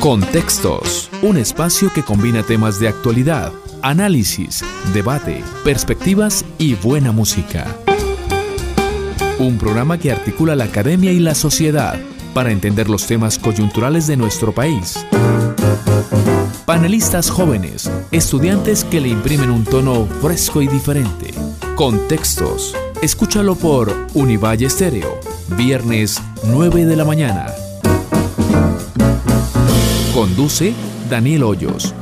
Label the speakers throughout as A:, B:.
A: Contextos, un espacio que combina temas de actualidad, análisis, debate, perspectivas y buena música. Un programa que articula la academia y la sociedad para entender los temas coyunturales de nuestro país. Panelistas jóvenes, estudiantes que le imprimen un tono fresco y diferente. Contextos. Escúchalo por Univalle Estéreo, viernes 9 de la mañana. Conduce Daniel Hoyos.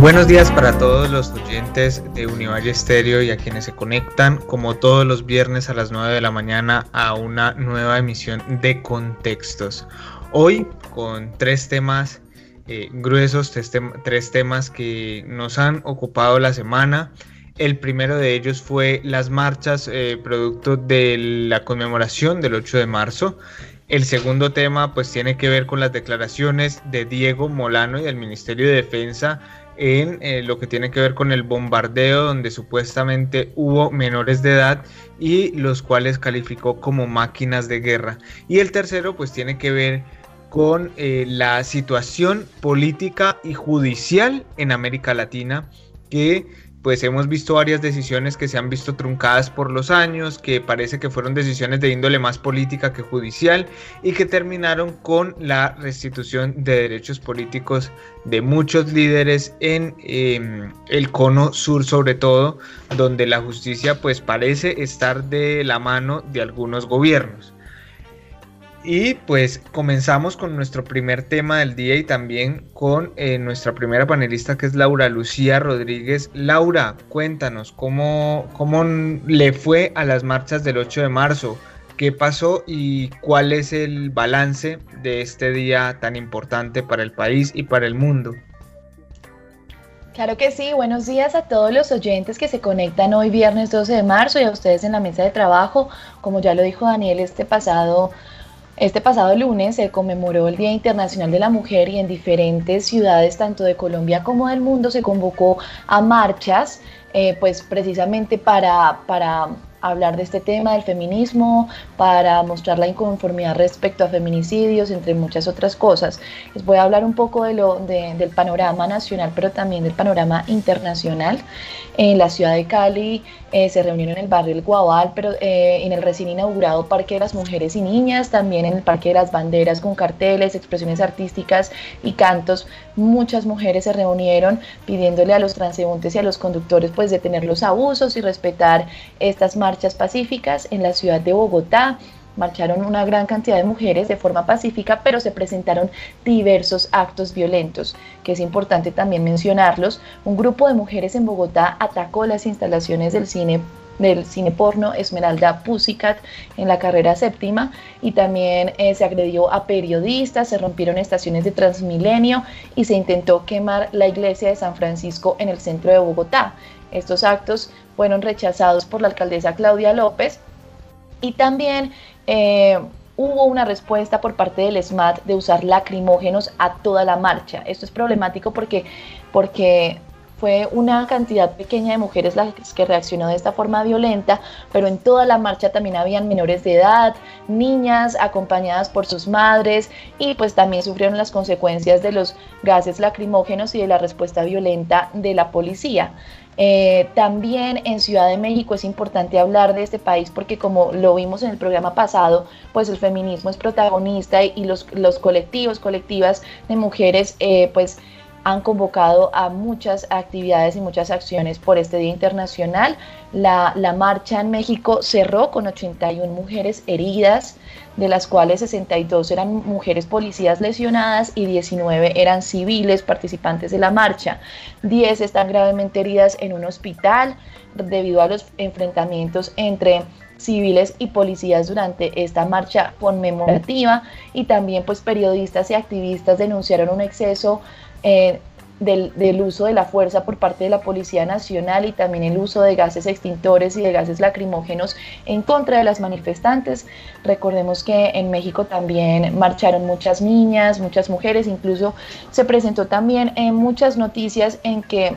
B: Buenos días para todos los oyentes de Univalle Estéreo y a quienes se conectan como todos los viernes a las 9 de la mañana a una nueva emisión de Contextos. Hoy con tres temas eh, gruesos, tres, temas que nos han ocupado la semana. El primero de ellos fue las marchas eh, producto de la conmemoración del 8 de marzo. El segundo tema pues tiene que ver con las declaraciones de Diego Molano y del Ministerio de Defensa en eh, lo que tiene que ver con el bombardeo donde supuestamente hubo menores de edad y los cuales calificó como máquinas de guerra. Y el tercero pues tiene que ver con eh, la situación política y judicial en América Latina que pues hemos visto varias decisiones que se han visto truncadas por los años, que parece que fueron decisiones de índole más política que judicial y que terminaron con la restitución de derechos políticos de muchos líderes en em, el cono sur sobre todo, donde la justicia pues parece estar de la mano de algunos gobiernos. Y pues comenzamos con nuestro primer tema del día y también con eh, nuestra primera panelista que es Laura Lucía Rodríguez. Laura, cuéntanos cómo, cómo le fue a las marchas del 8 de marzo, qué pasó y cuál es el balance de este día tan importante para el país y para el mundo.
C: Claro que sí, buenos días a todos los oyentes que se conectan hoy viernes 12 de marzo y a ustedes en la mesa de trabajo. Como ya lo dijo Daniel este pasado este pasado lunes se conmemoró el Día Internacional de la Mujer y en diferentes ciudades, tanto de Colombia como del mundo, se convocó a marchas, eh, pues precisamente para, para hablar de este tema del feminismo, para mostrar la inconformidad respecto a feminicidios, entre muchas otras cosas. Les voy a hablar un poco de lo, del panorama nacional, pero también del panorama internacional. En la ciudad de Cali eh, se reunieron en el barrio El Guabal, pero eh, en el recién inaugurado Parque de las Mujeres y Niñas, también en el Parque de las Banderas con carteles, expresiones artísticas y cantos. Muchas mujeres se reunieron pidiéndole a los transeúntes y a los conductores pues detener los abusos y respetar estas marchas pacíficas en la ciudad de Bogotá marcharon una gran cantidad de mujeres de forma pacífica, pero se presentaron diversos actos violentos, que es importante también mencionarlos. Un grupo de mujeres en Bogotá atacó las instalaciones del cine del cine porno Esmeralda Pussycat en la carrera séptima y también eh, se agredió a periodistas, se rompieron estaciones de Transmilenio y se intentó quemar la iglesia de San Francisco en el centro de Bogotá. Estos actos fueron rechazados por la alcaldesa Claudia López y también eh, hubo una respuesta por parte del SMAT de usar lacrimógenos a toda la marcha. Esto es problemático porque, porque fue una cantidad pequeña de mujeres las que reaccionó de esta forma violenta, pero en toda la marcha también habían menores de edad, niñas acompañadas por sus madres y pues también sufrieron las consecuencias de los gases lacrimógenos y de la respuesta violenta de la policía. Eh, también en Ciudad de México es importante hablar de este país porque como lo vimos en el programa pasado, pues el feminismo es protagonista y, los, los, colectivos, colectivas de mujeres, eh, pues han convocado a muchas actividades y muchas acciones por este Día Internacional. La, la, marcha en México cerró con 81 mujeres heridas, de las cuales 62 eran mujeres policías lesionadas y 19 eran civiles participantes de la marcha. 10 están gravemente heridas en un hospital debido a los enfrentamientos entre civiles y policías durante esta marcha conmemorativa y también pues periodistas y activistas denunciaron un exceso eh, del, uso de la fuerza por parte de la Policía Nacional y también el uso de gases extintores y de gases lacrimógenos en contra de las manifestantes. Recordemos que en México también marcharon muchas niñas, muchas mujeres, incluso se presentó también en muchas noticias en que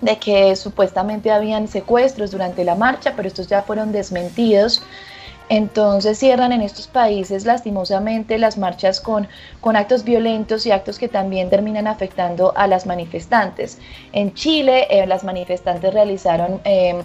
C: de que supuestamente habían secuestros durante la marcha, pero estos ya fueron desmentidos. Entonces cierran en estos países lastimosamente las marchas con, con, actos violentos y actos que también terminan afectando a las manifestantes. En Chile eh, las manifestantes realizaron... Eh,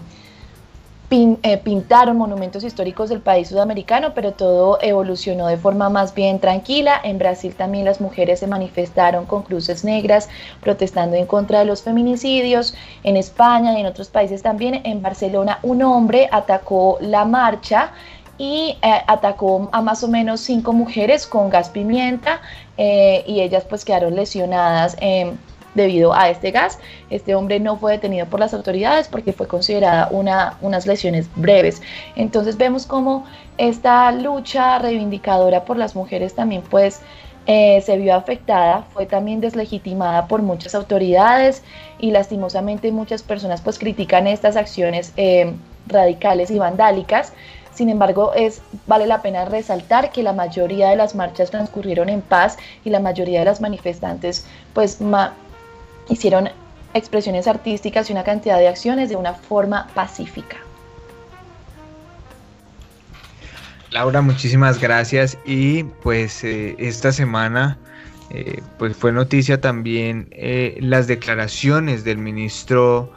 C: eh, pintaron monumentos históricos del país sudamericano, pero todo evolucionó de forma más bien tranquila. En Brasil también las mujeres se manifestaron con cruces negras, protestando en contra de los feminicidios. En España y en otros países también. En Barcelona un hombre atacó la marcha y eh, atacó a más o menos cinco mujeres con gas pimienta eh, y ellas pues quedaron lesionadas debido a este gas. Este hombre no fue detenido por las autoridades porque fue considerada una, unas lesiones breves. Entonces vemos cómo esta lucha reivindicadora por las mujeres también pues eh, se vio afectada, fue también deslegitimada por muchas autoridades y lastimosamente muchas personas pues critican estas acciones eh, radicales y vandálicas. Sin embargo, es, vale la pena resaltar que la mayoría de las marchas transcurrieron en paz y la mayoría de las manifestantes pues hicieron expresiones artísticas y una cantidad de acciones de una forma pacífica.
B: Laura, muchísimas gracias y pues eh, esta semana eh, pues fue noticia también eh, las declaraciones del ministro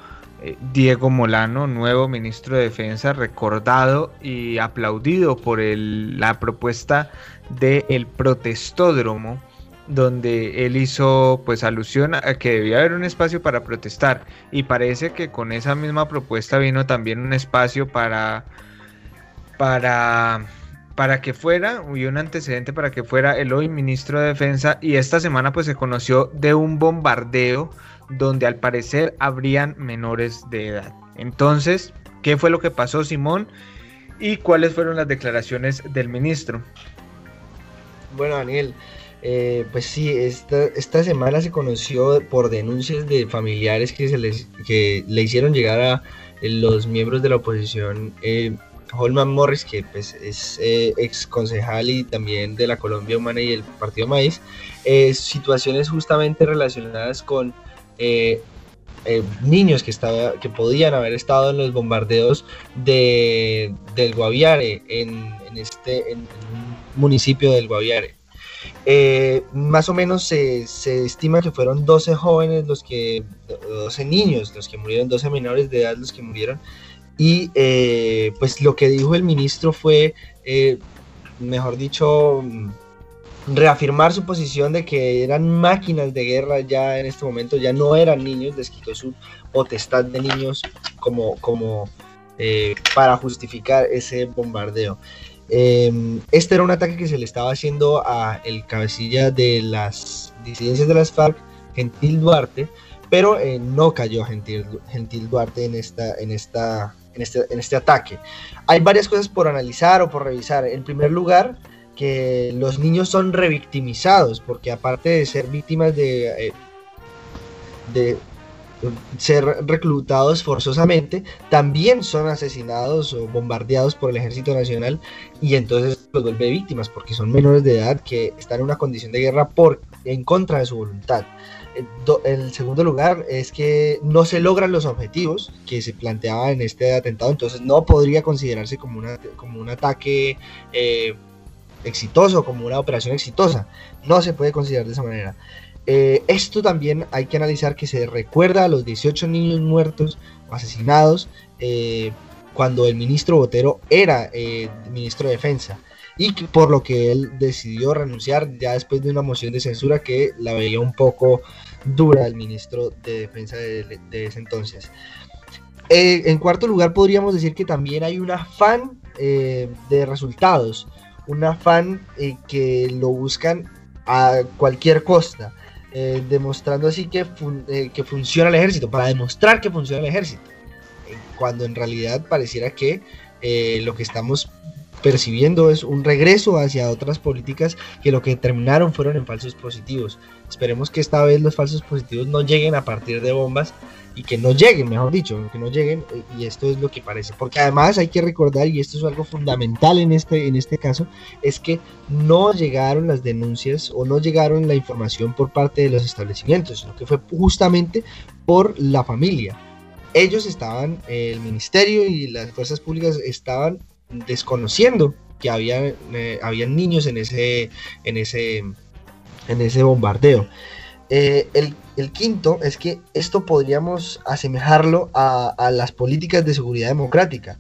B: Diego Molano, nuevo ministro de Defensa, recordado y aplaudido por la propuesta del protestódromo donde él hizo pues alusión a que debía haber un espacio para protestar. Y parece que con esa misma propuesta vino también un espacio para para para que fuera y un antecedente para que fuera el hoy ministro de defensa y esta semana pues se conoció de un bombardeo donde al parecer habrían menores de edad entonces qué fue lo que pasó Simón y cuáles fueron las declaraciones del ministro
D: bueno Daniel eh, pues sí, esta, esta semana se conoció por denuncias de familiares que, se les, que le hicieron llegar a eh, los miembros de la oposición. Eh, Holman Morris, que pues, es ex concejal y también de la Colombia Humana y el Partido Maíz, situaciones justamente relacionadas con niños que, podían haber estado en los bombardeos de, del Guaviare, en, este municipio del Guaviare. Eh, más o menos se, estima que fueron 12 jóvenes los que, 12 niños los que murieron, 12 menores de edad los que murieron. Y eh, pues lo que dijo el ministro fue, eh, mejor dicho, reafirmar su posición de que eran máquinas de guerra ya en este momento, ya no eran niños, les quitó su potestad de niños como, como para justificar ese bombardeo. Em, este era un ataque que se le estaba haciendo a el cabecilla de las disidencias de las FARC, Gentil Duarte, pero eh, no cayó Gentil, Gentil Duarte en, esta, en, esta, en, este, en este ataque. Hay varias cosas por analizar o por revisar. En primer lugar, que los niños son revictimizados, porque aparte de ser víctimas de, eh, de ser reclutados forzosamente, también son asesinados o bombardeados por el ejército nacional y entonces los vuelve víctimas porque son menores de edad que están en una condición de guerra por, en contra de su voluntad. El segundo lugar es que no se logran los objetivos que se planteaba en este atentado, entonces no podría considerarse como, una, como un ataque eh, exitoso, como una operación exitosa. No se puede considerar de esa manera. Eh, esto también hay que analizar que se recuerda a los 18 niños muertos o asesinados eh, cuando el ministro Botero era ministro de Defensa y por lo que él decidió renunciar ya después de una moción de censura que la veía un poco dura el ministro de Defensa de, ese entonces. en cuarto lugar podríamos decir que también hay un afán de resultados, un afán que lo buscan a cualquier costa. Eh, demostrando así que, eh, que funciona el ejército, para demostrar que funciona el ejército, eh, cuando en realidad pareciera que lo que estamos percibiendo es un regreso hacia otras políticas que lo que terminaron fueron en falsos positivos. Esperemos que esta vez los falsos positivos no lleguen a partir de bombas y que no lleguen, mejor dicho, que no lleguen, eh, y esto es lo que parece. Porque además hay que recordar, y esto es algo fundamental en este, en este caso, es que no llegaron las denuncias o no llegaron la información por parte de los establecimientos, sino que fue justamente por la familia ellos estaban, el ministerio y las fuerzas públicas estaban desconociendo que había, eh, habían niños en ese, en ese, en ese bombardeo. Eh, el, quinto es que esto podríamos asemejarlo a, a, las políticas de seguridad democrática,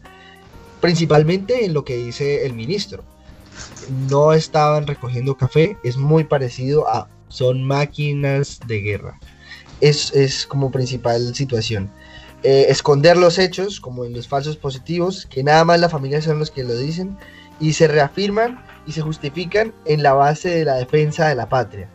D: principalmente en lo que dice el ministro. No estaban recogiendo café, es muy parecido a son máquinas de guerra. Es, es como principal situación. Eh, esconder los hechos, como en los falsos positivos, que nada más la familia son los que lo dicen, y se reafirman y se justifican en la base de la defensa de la patria.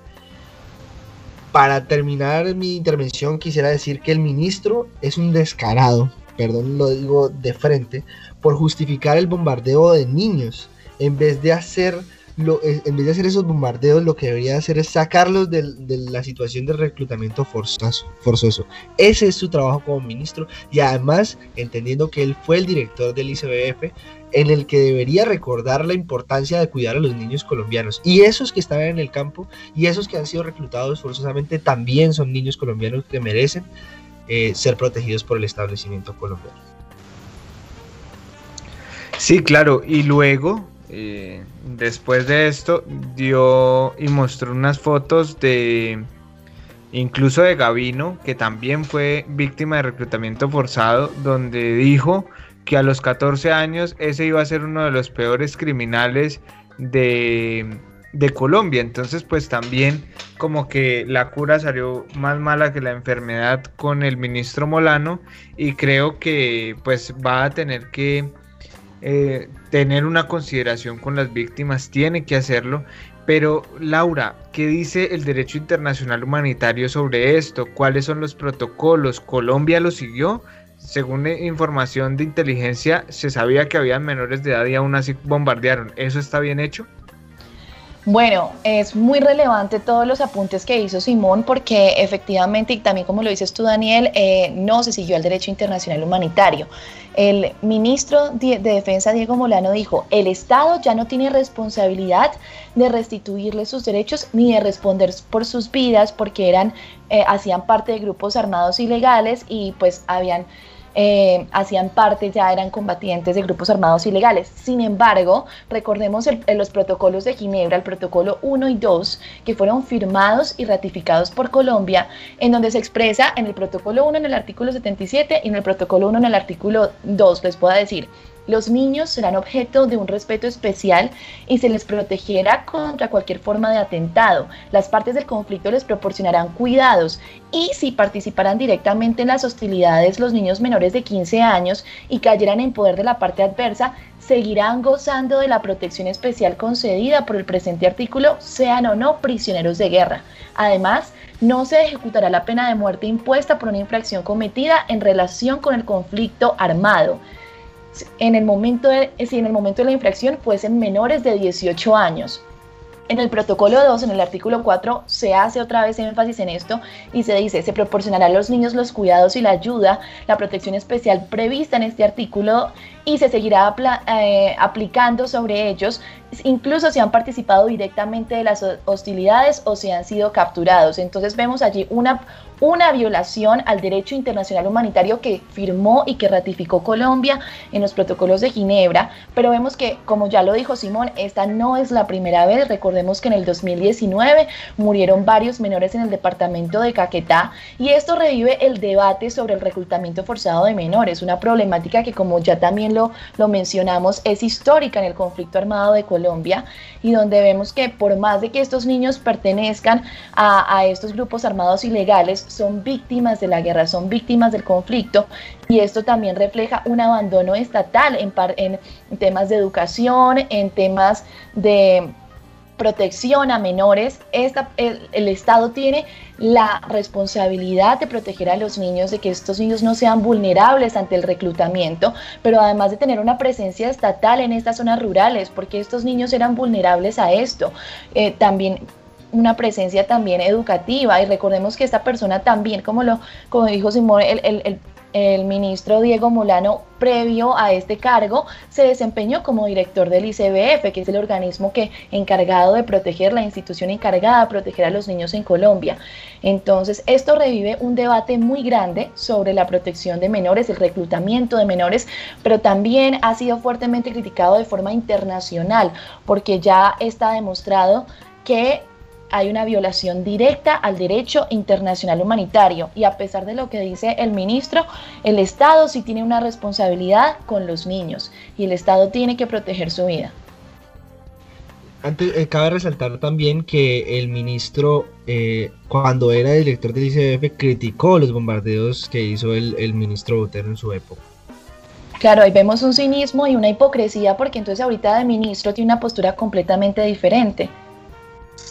D: Para terminar mi intervención quisiera decir que el ministro es un descarado, perdón lo digo de frente, por justificar el bombardeo de niños en vez de hacer en vez de hacer esos bombardeos, lo que debería hacer es sacarlos de, la situación de reclutamiento forzoso, forzoso. Ese es su trabajo como ministro y además entendiendo que él fue el director del ICBF en el que debería recordar la importancia de cuidar a los niños colombianos. Y esos que están en el campo y esos que han sido reclutados forzosamente también son niños colombianos que merecen eh, ser protegidos por el establecimiento colombiano.
B: Sí, claro. Y luego eh, después de esto dio y mostró unas fotos de incluso de Gavino, que también fue víctima de reclutamiento forzado, donde dijo que a los 14 años ese iba a ser uno de los peores criminales de, de Colombia. Entonces pues también como que la cura salió más mala que la enfermedad con el ministro Molano y creo que pues va a tener que eh, tener una consideración con las víctimas, tiene que hacerlo. Pero Laura, ¿qué dice el derecho internacional humanitario sobre esto? ¿Cuáles son los protocolos? ¿Colombia lo siguió? Según información de inteligencia, se sabía que había menores de edad y aún así bombardearon. ¿Eso está bien hecho?
C: Bueno, es muy relevante todos los apuntes que hizo Simón porque efectivamente, y también como lo dices tú Daniel, eh, no se siguió el derecho internacional humanitario. El ministro de Defensa Diego Molano dijo, el Estado ya no tiene responsabilidad de restituirle sus derechos ni de responder por sus vidas porque eran, eh, hacían parte de grupos armados ilegales y pues habían eh, hacían parte, ya eran combatientes de grupos armados ilegales. Sin embargo, recordemos los protocolos de Ginebra, el protocolo 1 y 2, que fueron firmados y ratificados por Colombia, en donde se expresa en el protocolo 1 en el artículo 77 y en el protocolo 1 en el artículo 2, les puedo decir, los niños serán objeto de un respeto especial y se les protegerá contra cualquier forma de atentado. Las partes del conflicto les proporcionarán cuidados y si participarán directamente en las hostilidades los niños menores de 15 años y cayeran en poder de la parte adversa, seguirán gozando de la protección especial concedida por el presente artículo, sean o no prisioneros de guerra. Además, no se ejecutará la pena de muerte impuesta por una infracción cometida en relación con el conflicto armado en el momento de, si en el momento de la infracción fuesen menores de 18 años. En el protocolo 2, en el artículo 4, se hace otra vez énfasis en esto y se dice, se proporcionará a los niños los cuidados y la ayuda, la protección especial prevista en este artículo y se seguirá eh, aplicando sobre ellos, incluso si han participado directamente de las hostilidades o si han sido capturados. Entonces vemos allí una, una violación al derecho internacional humanitario que firmó y que ratificó Colombia en los protocolos de Ginebra, pero vemos que, como ya lo dijo Simón, esta no es la primera vez. Recordemos que en el 2019 murieron varios menores en el departamento de Caquetá y esto revive el debate sobre el reclutamiento forzado de menores, una problemática que como ya también lo, lo mencionamos es histórica en el conflicto armado de Colombia y donde vemos que por más de que estos niños pertenezcan a, estos grupos armados ilegales, son víctimas de la guerra, son víctimas del conflicto y esto también refleja un abandono estatal en temas de educación, en temas de protección a menores, esta, el, el, Estado tiene la responsabilidad de proteger a los niños, de que estos niños no sean vulnerables ante el reclutamiento, pero además de tener una presencia estatal en estas zonas rurales, porque estos niños eran vulnerables a esto. Eh, también una presencia también educativa y recordemos que esta persona también, como lo como dijo Simón, el, ministro Diego Molano, previo a este cargo, se desempeñó como director del ICBF, que es el organismo que encargado de proteger, la institución encargada de proteger a los niños en Colombia. Entonces, esto revive un debate muy grande sobre la protección de menores, el reclutamiento de menores, pero también ha sido fuertemente criticado de forma internacional, porque ya está demostrado que hay una violación directa al derecho internacional humanitario y a pesar de lo que dice el ministro, el Estado sí tiene una responsabilidad con los niños y el Estado tiene que proteger su vida.
D: Antes, eh, cabe resaltar también que el ministro, eh, cuando era director del ICBF, criticó los bombardeos que hizo el, el ministro Botero en su época.
C: Claro, ahí vemos un cinismo y una hipocresía porque entonces ahorita de ministro tiene una postura completamente diferente.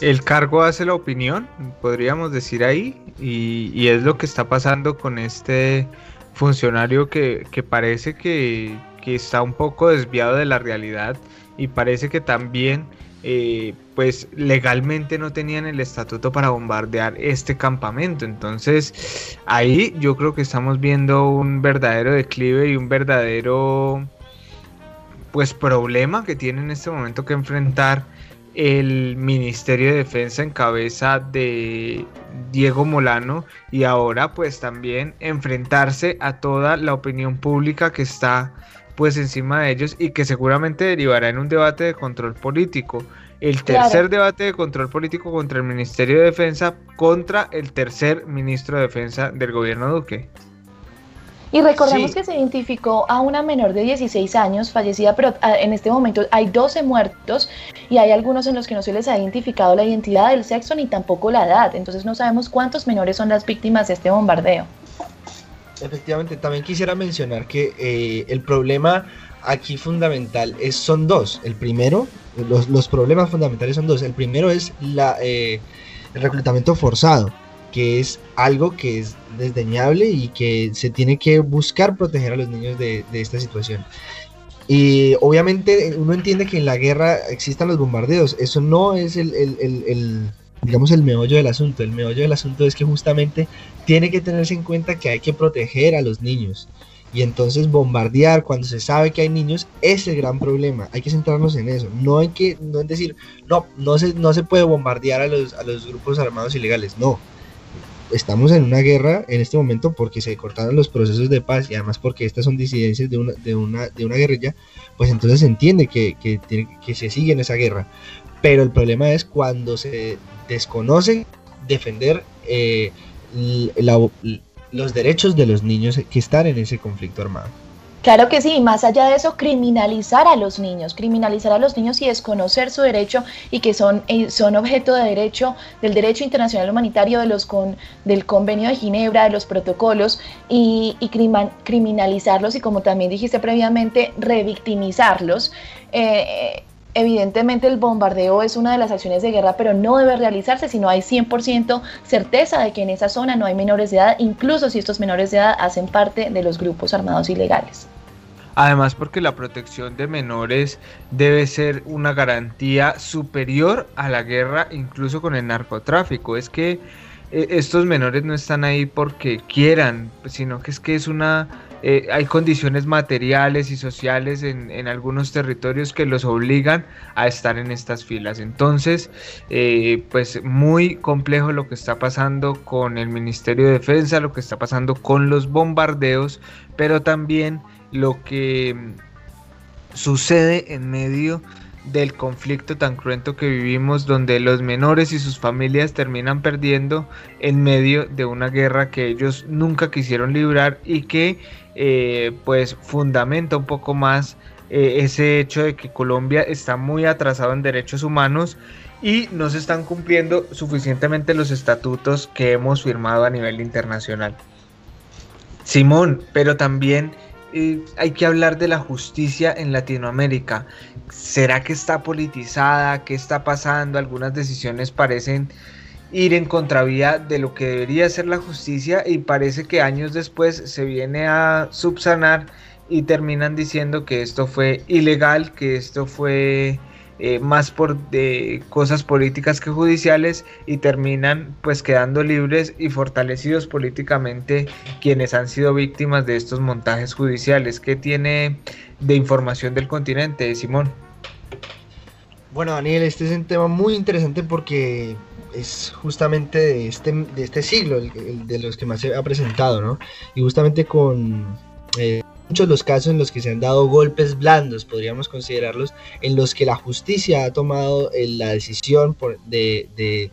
B: El cargo hace la opinión, podríamos decir ahí, y, es lo que está pasando con este funcionario que, parece que, está un poco desviado de la realidad y parece que también eh, pues legalmente no tenían el estatuto para bombardear este campamento. Entonces ahí yo creo que estamos viendo un verdadero declive y un verdadero pues problema que tiene en este momento que enfrentar el Ministerio de Defensa en cabeza de Diego Molano y ahora pues también enfrentarse a toda la opinión pública que está pues encima de ellos y que seguramente derivará en un debate de control político. El tercer debate de control político contra el Ministerio de Defensa contra el tercer ministro de Defensa del gobierno Duque.
C: Y recordemos que se identificó a una menor de 16 años fallecida, pero ah, en este momento hay 12 muertos y hay algunos en los que no se les ha identificado la identidad del sexo ni tampoco la edad. Entonces no sabemos cuántos menores son las víctimas de este bombardeo.
D: Efectivamente, también quisiera mencionar que eh, el problema aquí fundamental es, son dos. El primero, los, problemas fundamentales son dos. El primero es la, eh, el reclutamiento forzado que es algo que es desdeñable y que se tiene que buscar proteger a los niños de, esta situación. Y obviamente uno entiende que en la guerra existan los bombardeos, eso no es el, el, digamos, el meollo del asunto. El meollo del asunto es que justamente tiene que tenerse en cuenta que hay que proteger a los niños. Y entonces bombardear cuando se sabe que hay niños es el gran problema. Hay que centrarnos en eso. No hay que no decir, no, no se, no se puede bombardear a los, a los grupos armados ilegales. No, estamos en una guerra en este momento porque se cortaron los procesos de paz y además porque estas son disidencias de una, de una, de una guerrilla, pues entonces se entiende que, que, se sigue en esa guerra. Pero el problema es cuando se desconoce defender eh, los derechos de los niños que están en ese conflicto armado.
C: Claro que sí, más allá de eso, criminalizar a los niños, criminalizar a los niños y desconocer su derecho y que son, eh, son objeto de derecho, del derecho internacional humanitario, de los con, del convenio de Ginebra, de los protocolos, y, criminalizarlos y como también dijiste previamente, revictimizarlos. Eh, evidentemente el bombardeo es una de las acciones de guerra, pero no debe realizarse si no hay 100% certeza de que en esa zona no hay menores de edad, incluso si estos menores de edad hacen parte de los grupos armados ilegales.
B: Además porque la protección de menores debe ser una garantía superior a la guerra, incluso con el narcotráfico. Es que eh, estos menores no están ahí porque quieran, sino que es que es una eh, hay condiciones materiales y sociales en, algunos territorios que los obligan a estar en estas filas. Entonces, eh, pues muy complejo lo que está pasando con el Ministerio de Defensa, lo que está pasando con los bombardeos, pero también lo que sucede en medio del conflicto tan cruento que vivimos donde los menores y sus familias terminan perdiendo en medio de una guerra que ellos nunca quisieron librar y que eh, pues fundamenta un poco más eh, ese hecho de que Colombia está muy atrasado en derechos humanos y no se están cumpliendo suficientemente los estatutos que hemos firmado a nivel internacional. Simón, pero también hay que hablar de la justicia en Latinoamérica. ¿Será que está politizada? ¿Qué está pasando? Algunas decisiones parecen ir en contravía de lo que debería ser la justicia y parece que años después se viene a subsanar y terminan diciendo que esto fue ilegal, que esto fue eh, más por cosas políticas que judiciales y terminan pues quedando libres y fortalecidos políticamente quienes han sido víctimas de estos montajes judiciales. ¿Qué tiene de información del continente, Simón?
D: Bueno, Daniel, este es un tema muy interesante porque es justamente de este, de este siglo, el, de los que más se ha presentado, ¿no? Y justamente con eh, muchos de los casos en los que se han dado golpes blandos, podríamos considerarlos, en los que la justicia ha tomado eh, la decisión de,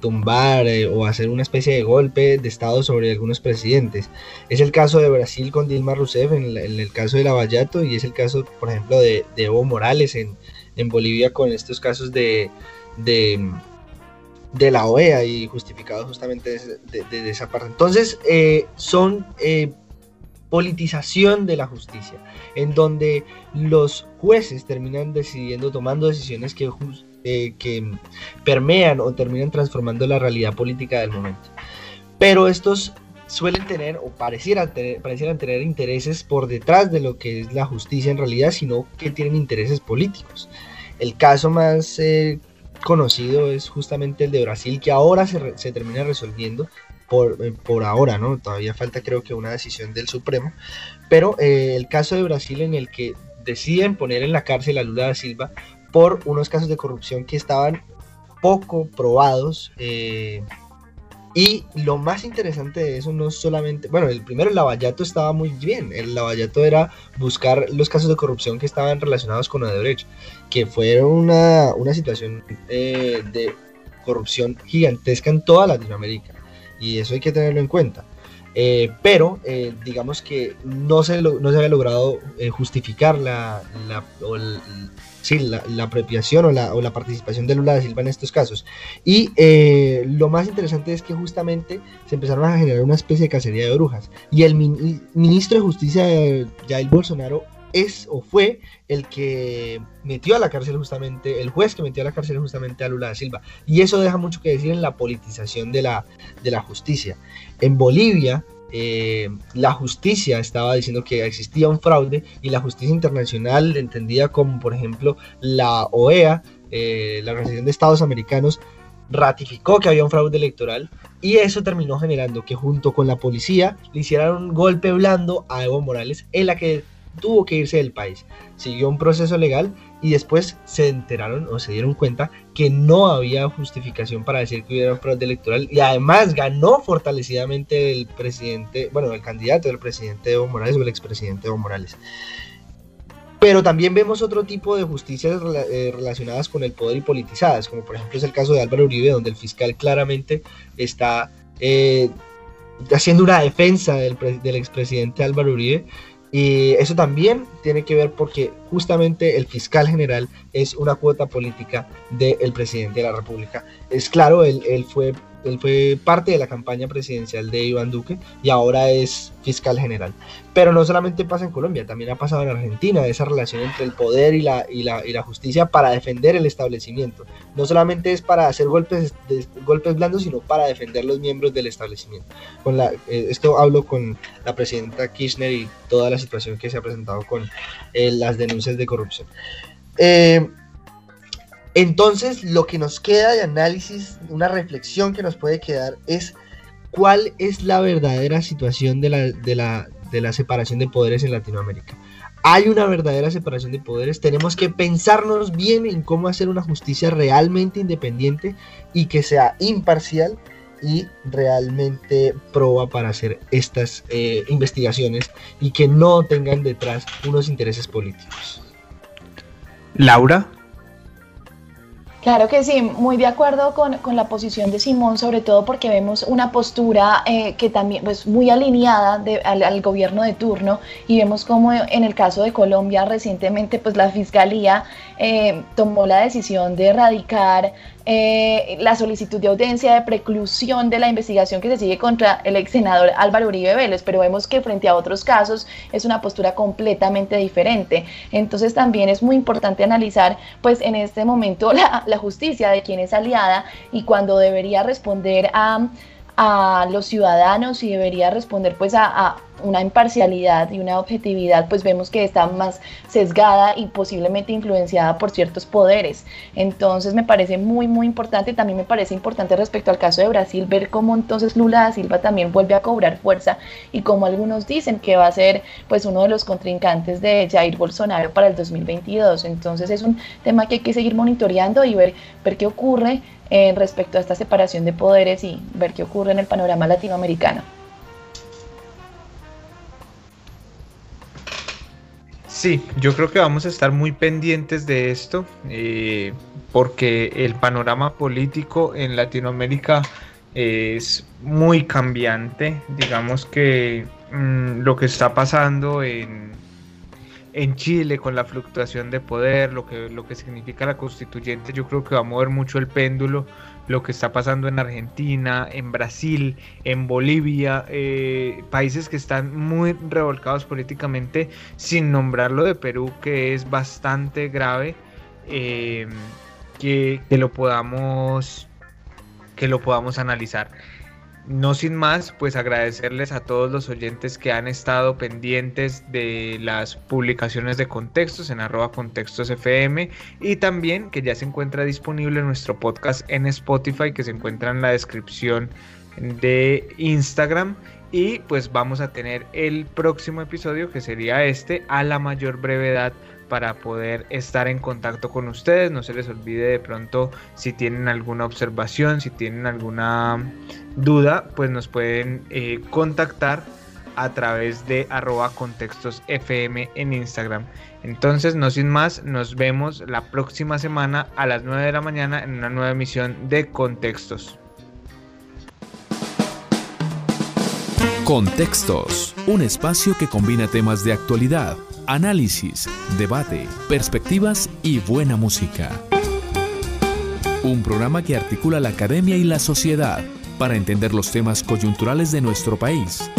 D: tumbar eh, o hacer una especie de golpe de Estado sobre algunos presidentes. Es el caso de Brasil con Dilma Rousseff, en, el caso de Lavallato, y es el caso, por ejemplo, de, Evo Morales en, Bolivia con estos casos de, de, la OEA y justificado justamente de, esa parte. Entonces, eh, son politización de la justicia, en donde los jueces terminan decidiendo, tomando decisiones que, eh, que permean o terminan transformando la realidad política del momento. Pero estos suelen tener o parecieran tener, parecieran tener intereses por detrás de lo que es la justicia en realidad, sino que tienen intereses políticos. El caso más eh, conocido es justamente el de Brasil, que ahora se termina resolviendo eh, por, ahora, ¿no? Todavía falta creo que una decisión del Supremo, pero eh, el caso de Brasil en el que deciden poner en la cárcel a Lula da Silva por unos casos de corrupción que estaban poco probados. Eh, y lo más interesante de eso no solamente, bueno, el primero el lavallato estaba muy bien, el lavallato era buscar los casos de corrupción que estaban relacionados con Odebrecht, que fue una, una situación de corrupción gigantesca en toda Latinoamérica y eso hay que tenerlo en cuenta. Eh, pero eh, digamos que no se, no se había logrado eh, justificar la, la, la, apropiación o la, o la, participación de Lula da Silva en estos casos. Y lo más interesante es que justamente se empezaron a generar una especie de cacería de brujas. Y el ministro de Justicia, Jair Bolsonaro, es o fue el que metió a la cárcel justamente, el juez que metió a la cárcel justamente a Lula da Silva. Y eso deja mucho que decir en la politización de la, de la justicia. En Bolivia, eh, la justicia estaba diciendo que existía un fraude y la justicia internacional, entendida como por ejemplo la OEA, eh, la Organización de Estados Americanos, ratificó que había un fraude electoral y eso terminó generando que junto con la policía le hicieran un golpe blando a Evo Morales en la que tuvo que irse del país. Siguió un proceso legal y después se enteraron o se dieron cuenta que no había justificación para decir que hubiera un fraude electoral y además ganó fortalecidamente el presidente, bueno, el candidato del presidente Evo Morales o el expresidente Evo Morales. Pero también vemos otro tipo de justicias eh, relacionadas con el poder y politizadas, como por ejemplo es el caso de Álvaro Uribe, donde el fiscal claramente está eh, haciendo una defensa del, del expresidente Álvaro Uribe y eso también tiene que ver porque justamente el fiscal general es una cuota política del presidente de la República. Es claro, él, él fue él fue parte de la campaña presidencial de Iván Duque y ahora es fiscal general. Pero no solamente pasa en Colombia, también ha pasado en Argentina, esa relación entre el poder y la, y la, y la justicia para defender el establecimiento. No solamente es para hacer golpes, golpes blandos, sino para defender los miembros del establecimiento. Con eh, esto hablo con la presidenta Kirchner y toda la situación que se ha presentado con eh, las denuncias de corrupción. Eh, entonces, lo que nos queda de análisis, una reflexión que nos puede quedar es cuál es la verdadera situación de la, separación de poderes en Latinoamérica. Hay una verdadera separación de poderes, tenemos que pensarnos bien en cómo hacer una justicia realmente independiente y que sea imparcial y realmente proba para hacer estas eh, investigaciones y que no tengan detrás unos intereses políticos.
B: Laura.
C: Claro que sí, muy de acuerdo con, la posición de Simón, sobre todo porque vemos una postura eh, que también pues muy alineada al, gobierno de turno y vemos como en el caso de Colombia recientemente pues la fiscalía eh, tomó la decisión de erradicar eh, la solicitud de audiencia de preclusión de la investigación que se sigue contra el ex senador Álvaro Uribe Vélez, pero vemos que frente a otros casos es una postura completamente diferente. Entonces también es muy importante analizar pues en este momento la, la justicia de quién es aliada y cuando debería responder a a los ciudadanos y debería responder pues a, una imparcialidad y una objetividad, pues vemos que está más sesgada y posiblemente influenciada por ciertos poderes. Entonces me parece muy, muy importante. También me parece importante respecto al caso de Brasil ver cómo entonces Lula da Silva también vuelve a cobrar fuerza y como algunos dicen que va a ser pues uno de los contrincantes de Jair Bolsonaro para el 2022. Entonces es un tema que hay que seguir monitoreando y ver, ver qué ocurre eh, respecto a esta separación de poderes y ver qué ocurre en el panorama latinoamericano.
B: Sí, yo creo que vamos a estar muy pendientes de esto, eh, porque el panorama político en Latinoamérica es muy cambiante. Digamos que mm, lo que está pasando en, en Chile con la fluctuación de poder, lo que, lo que significa la constituyente, yo creo que va a mover mucho el péndulo, lo que está pasando en Argentina, en Brasil, en Bolivia, eh, países que están muy revolcados políticamente, sin nombrarlo de Perú, que es bastante grave, eh, que, que, lo podamos que lo podamos analizar. No sin más, pues agradecerles a todos los oyentes que han estado pendientes de las publicaciones de contextos en arroba contextos FM y también que ya se encuentra disponible nuestro podcast en Spotify que se encuentra en la descripción de Instagram. Y pues vamos a tener el próximo episodio que sería este a la mayor brevedad para poder estar en contacto con ustedes. No se les olvide de pronto si tienen alguna observación, si tienen alguna duda, pues nos pueden eh, contactar a través de arroba contextos FM en Instagram. Entonces, no sin más, nos vemos la próxima semana a las 9 de la mañana en una nueva emisión de Contextos.
A: Contextos, un espacio que combina temas de actualidad análisis, debate, perspectivas y buena música. Un programa que articula la academia y la sociedad para entender los temas coyunturales de nuestro país.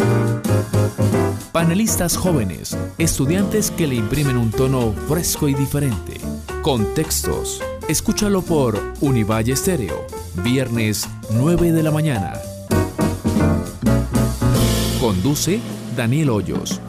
A: Panelistas jóvenes, estudiantes que le imprimen un tono fresco y diferente. Contextos. Escúchalo por Univalle Estéreo, viernes 9 de la mañana. Conduce Daniel Hoyos.